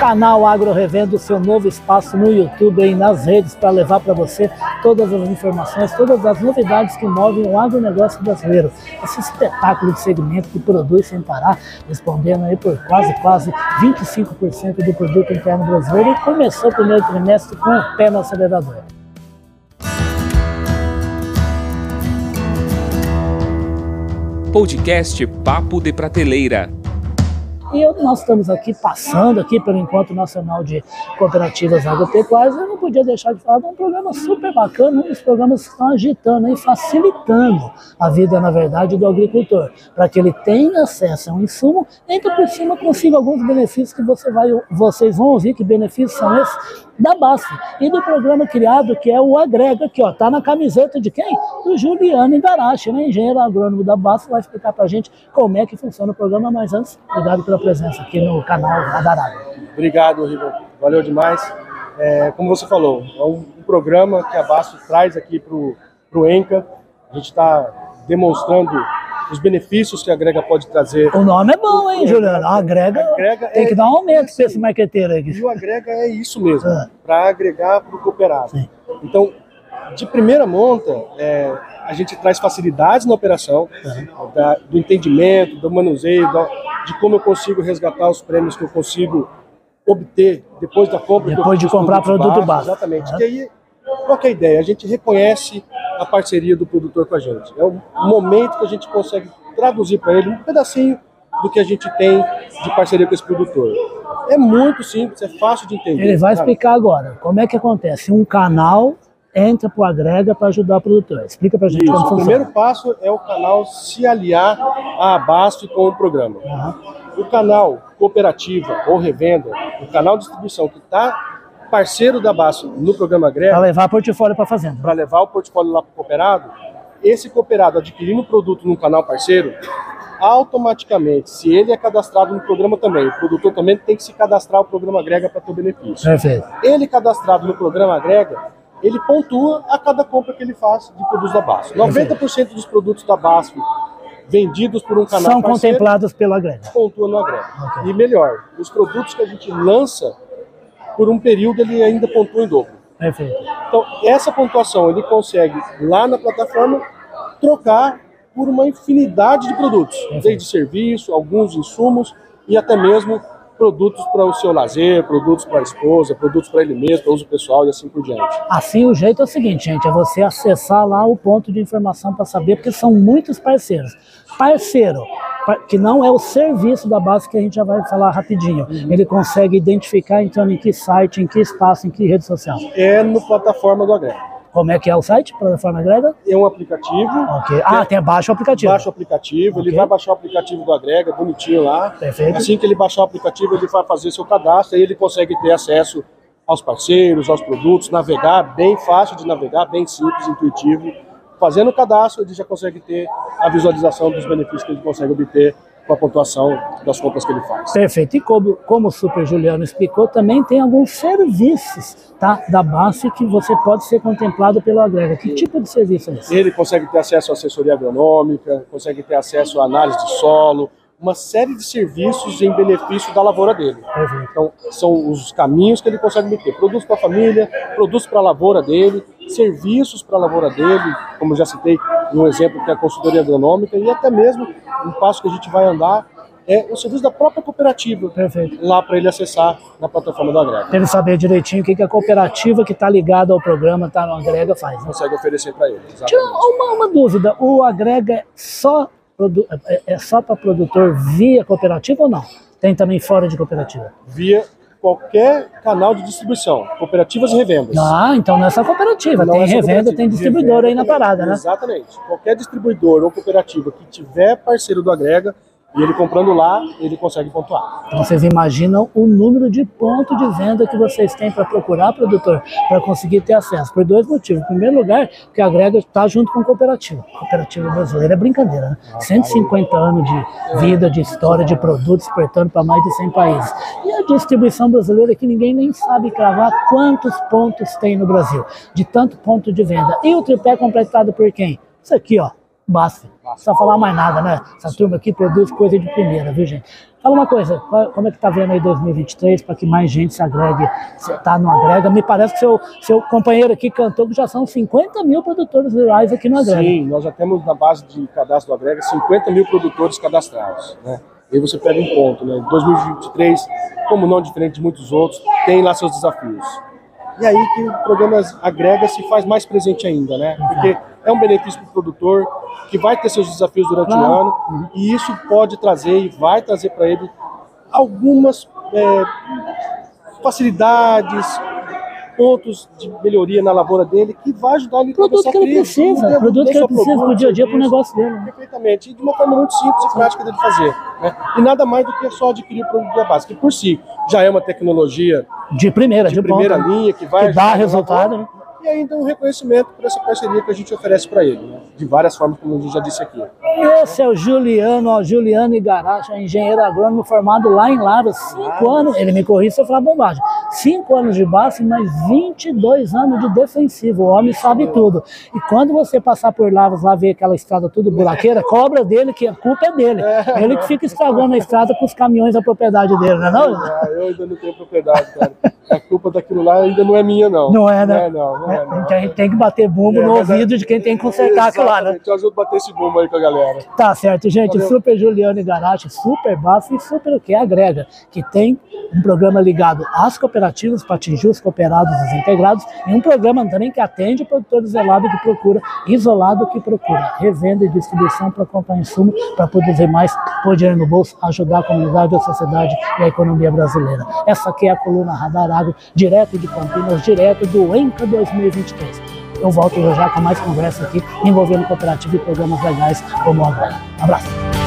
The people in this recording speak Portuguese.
Canal Agro Revendo, seu novo espaço no YouTube e nas redes para levar para você todas as informações, todas as novidades que movem o agronegócio brasileiro. Esse espetáculo de segmento que produz sem parar, respondendo aí por quase, quase 25% do produto interno brasileiro e começou o primeiro trimestre com o pé no acelerador. Podcast Papo de Prateleira. E eu, nós estamos aqui passando aqui pelo Encontro Nacional de Cooperativas Agropecuárias. Eu não podia deixar de falar de um programa super bacana, um dos programas que estão agitando e facilitando a vida, na verdade, do agricultor, para que ele tenha acesso a um insumo ainda por cima consiga alguns benefícios que você vai, vocês vão ouvir que benefícios são esses da BASF e do programa criado que é o Agrega, que ó, tá na camiseta de quem? Do Juliano Igarashi, né? engenheiro agrônomo da BASF, vai explicar para a gente como é que funciona o programa, mas antes, obrigado pela presença aqui no canal Radarado. Obrigado, River. Valeu demais. É, como você falou, é um, um, programa que a BASF traz aqui para o ENCA. A gente está demonstrando os benefícios que a Agrega pode trazer. O nome é bom, hein, Juliano? A Agrega, agrega tem é, que dar um aumento para esse marqueteiro aqui. E o Agrega é isso mesmo, ah. para agregar para o cooperado. Sim. Então, de primeira monta, é, a gente traz facilidades na operação, uhum. da, do entendimento, do manuseio, da, de como eu consigo resgatar os prêmios que eu consigo obter depois da compra. Depois de comprar produto básico. Exatamente. Uhum. Que aí, qual é a ideia? A gente reconhece a parceria do produtor com a gente. É o momento que a gente consegue traduzir para ele um pedacinho do que a gente tem de parceria com esse produtor. É muito simples, é fácil de entender. Ele vai explicar agora como é que acontece. Um canal entra para o Agrega para ajudar o produtor. Explica para a gente Isso, como o funciona. O primeiro passo é o canal se aliar à Abasto com o programa. Uhum. O canal cooperativa ou revenda, o canal de distribuição que está parceiro da Basto no programa Agrega. Para levar portfólio para a fazenda. Para levar o portfólio lá para o cooperado, esse cooperado adquirindo o produto num canal parceiro, automaticamente, se ele é cadastrado no programa também, o produtor também tem que se cadastrar no programa Agrega para ter o benefício. Perfeito. Ele cadastrado no programa Agrega, ele pontua a cada compra que ele faz de produtos da BASF. 90% dos produtos da BASF vendidos por um canal São parceiro, contemplados pelo Agrega. Pontua no Agrega. Okay. E melhor, os produtos que a gente lança, por um período ele ainda pontua em dobro. Perfeito. Então, essa pontuação ele consegue, lá na plataforma, trocar por uma infinidade de produtos, Perfeito. desde serviço, alguns insumos e até mesmo produtos para o seu lazer, produtos para a esposa, produtos para ele mesmo, para uso pessoal e assim por diante. Assim, o jeito é o seguinte, gente, é você acessar lá o ponto de informação para saber, porque são muitos parceiros. Parceiro, que não é o serviço da base que a gente já vai falar rapidinho. Uhum. Ele consegue identificar entrando em que site, em que espaço, em que rede social. É no plataforma do Agrega. Como é que é o site, plataforma Agrega? É um aplicativo. Ok. Ah, tem baixa o aplicativo. Baixa o aplicativo, okay. ele vai baixar o aplicativo do Agrega, bonitinho lá. Perfeito. Assim que ele baixar o aplicativo, ele vai fazer seu cadastro e ele consegue ter acesso aos parceiros, aos produtos, navegar, bem fácil de navegar, bem simples, intuitivo. Fazendo o cadastro, ele já consegue ter a visualização dos benefícios que ele consegue obter com a pontuação das compras que ele faz. Perfeito. E como, como o Super Juliano explicou, também tem alguns serviços tá, da base que você pode ser contemplado pelo Agrega. Que tipo de serviço é esse? Ele consegue ter acesso à assessoria agronômica, consegue ter acesso à análise de solo, uma série de serviços em benefício da lavoura dele. Perfeito. Então, são os caminhos que ele consegue meter. Produtos para a família, produtos para a lavoura dele, serviços para a lavoura dele, como já citei um exemplo que é a consultoria agronômica, e até mesmo um passo que a gente vai andar é o serviço da própria cooperativa Perfeito. lá para ele acessar na plataforma do Agrega. Para ele saber direitinho o que, que a cooperativa que está ligada ao programa, está no Agrega, faz. Né? Consegue oferecer para ele. Tira uma, uma dúvida, o Agrega é só é, é só para produtor via cooperativa ou não? Tem também fora de cooperativa? Via qualquer canal de distribuição, cooperativas e revendas. Ah, então não é só cooperativa, não tem é revenda, tem distribuidor aí na parada, né? Exatamente. Qualquer distribuidor ou cooperativa que tiver parceiro do Agrega, e ele comprando lá, ele consegue pontuar. Então vocês imaginam o número de pontos de venda que vocês têm para procurar produtor, para conseguir ter acesso. Por dois motivos. Em primeiro lugar, que a Grega está junto com a cooperativa. A cooperativa brasileira é brincadeira, né? 150 anos de vida, de história, de produtos exportando para mais de 100 países. E a distribuição brasileira que ninguém nem sabe cravar quantos pontos tem no Brasil, de tanto ponto de venda. E o tripé completado por quem? Isso aqui, ó, BASF. Não precisa falar mais nada, né? Essa turma aqui produz coisa de primeira, viu, gente? Fala uma coisa, como é que tá vendo aí 2023 para que mais gente se agregue, se tá no Agrega? Me parece que seu, seu companheiro aqui cantou que já são 50 mil produtores rurais aqui no Agrega. Sim, nós já temos na base de cadastro do Agrega 50 mil produtores cadastrados, né? E aí você pega um ponto, né? 2023, como não diferente de muitos outros, tem lá seus desafios. E aí que o programa Agrega se faz mais presente ainda, né? Porque é um benefício para o produtor, que vai ter seus desafios durante claro. o ano, e isso pode trazer e vai trazer para ele algumas é, facilidades, pontos de melhoria na lavoura dele que vai ajudar ele a produto que ele precisa, produto que ele precisa pro dia a dia, pro negócio dele. Né? Perfeitamente, e de uma forma muito simples e prática dele fazer. Né? E nada mais do que só adquirir o produto da base, que por si já é uma tecnologia de primeira, de, de primeira ponta, linha, que vai que dá resultado. Né? E ainda um reconhecimento por essa parceria que a gente oferece para ele, né? de várias formas, como a gente já disse aqui. Esse é o Juliano, ó, Juliano Igaracha, engenheiro agrônomo formado lá em Lavras, cinco anos, ele me corrige se eu falar bombagem, cinco anos de base, mas 22 anos de defensivo, o homem sabe tudo. E quando você passar por Lavras, lá ver aquela estrada tudo buraqueira, cobra dele, que a culpa é dele. É. Ele que fica estragando a estrada com os caminhões da propriedade dele, não é não? Ah, eu ainda não tenho propriedade, cara. A culpa daquilo lá ainda não é minha, não. Não é, né? Não é, não. não, é, não. Então a gente tem que bater bumbo é, no ouvido de quem tem que consertar aquilo lá, né? Eu ajudo a bater esse bumbo aí com a galera. Tá certo, gente. Valeu. Super Juliano Igarashi, super bafo e super o que? Agrega, que tem um programa ligado às cooperativas para atingir os cooperados e os integrados e um programa também que atende o produtor isolado que procura, isolado que procura, revenda e distribuição para comprar insumo, para produzir mais, pôr dinheiro no bolso, ajudar a comunidade, a sociedade e a economia brasileira. Essa aqui é a coluna Radar Agro, direto de Campinas, direto do ENCA 2023. Eu volto já com mais conversa aqui envolvendo cooperativa e programas legais como agora. Um abraço.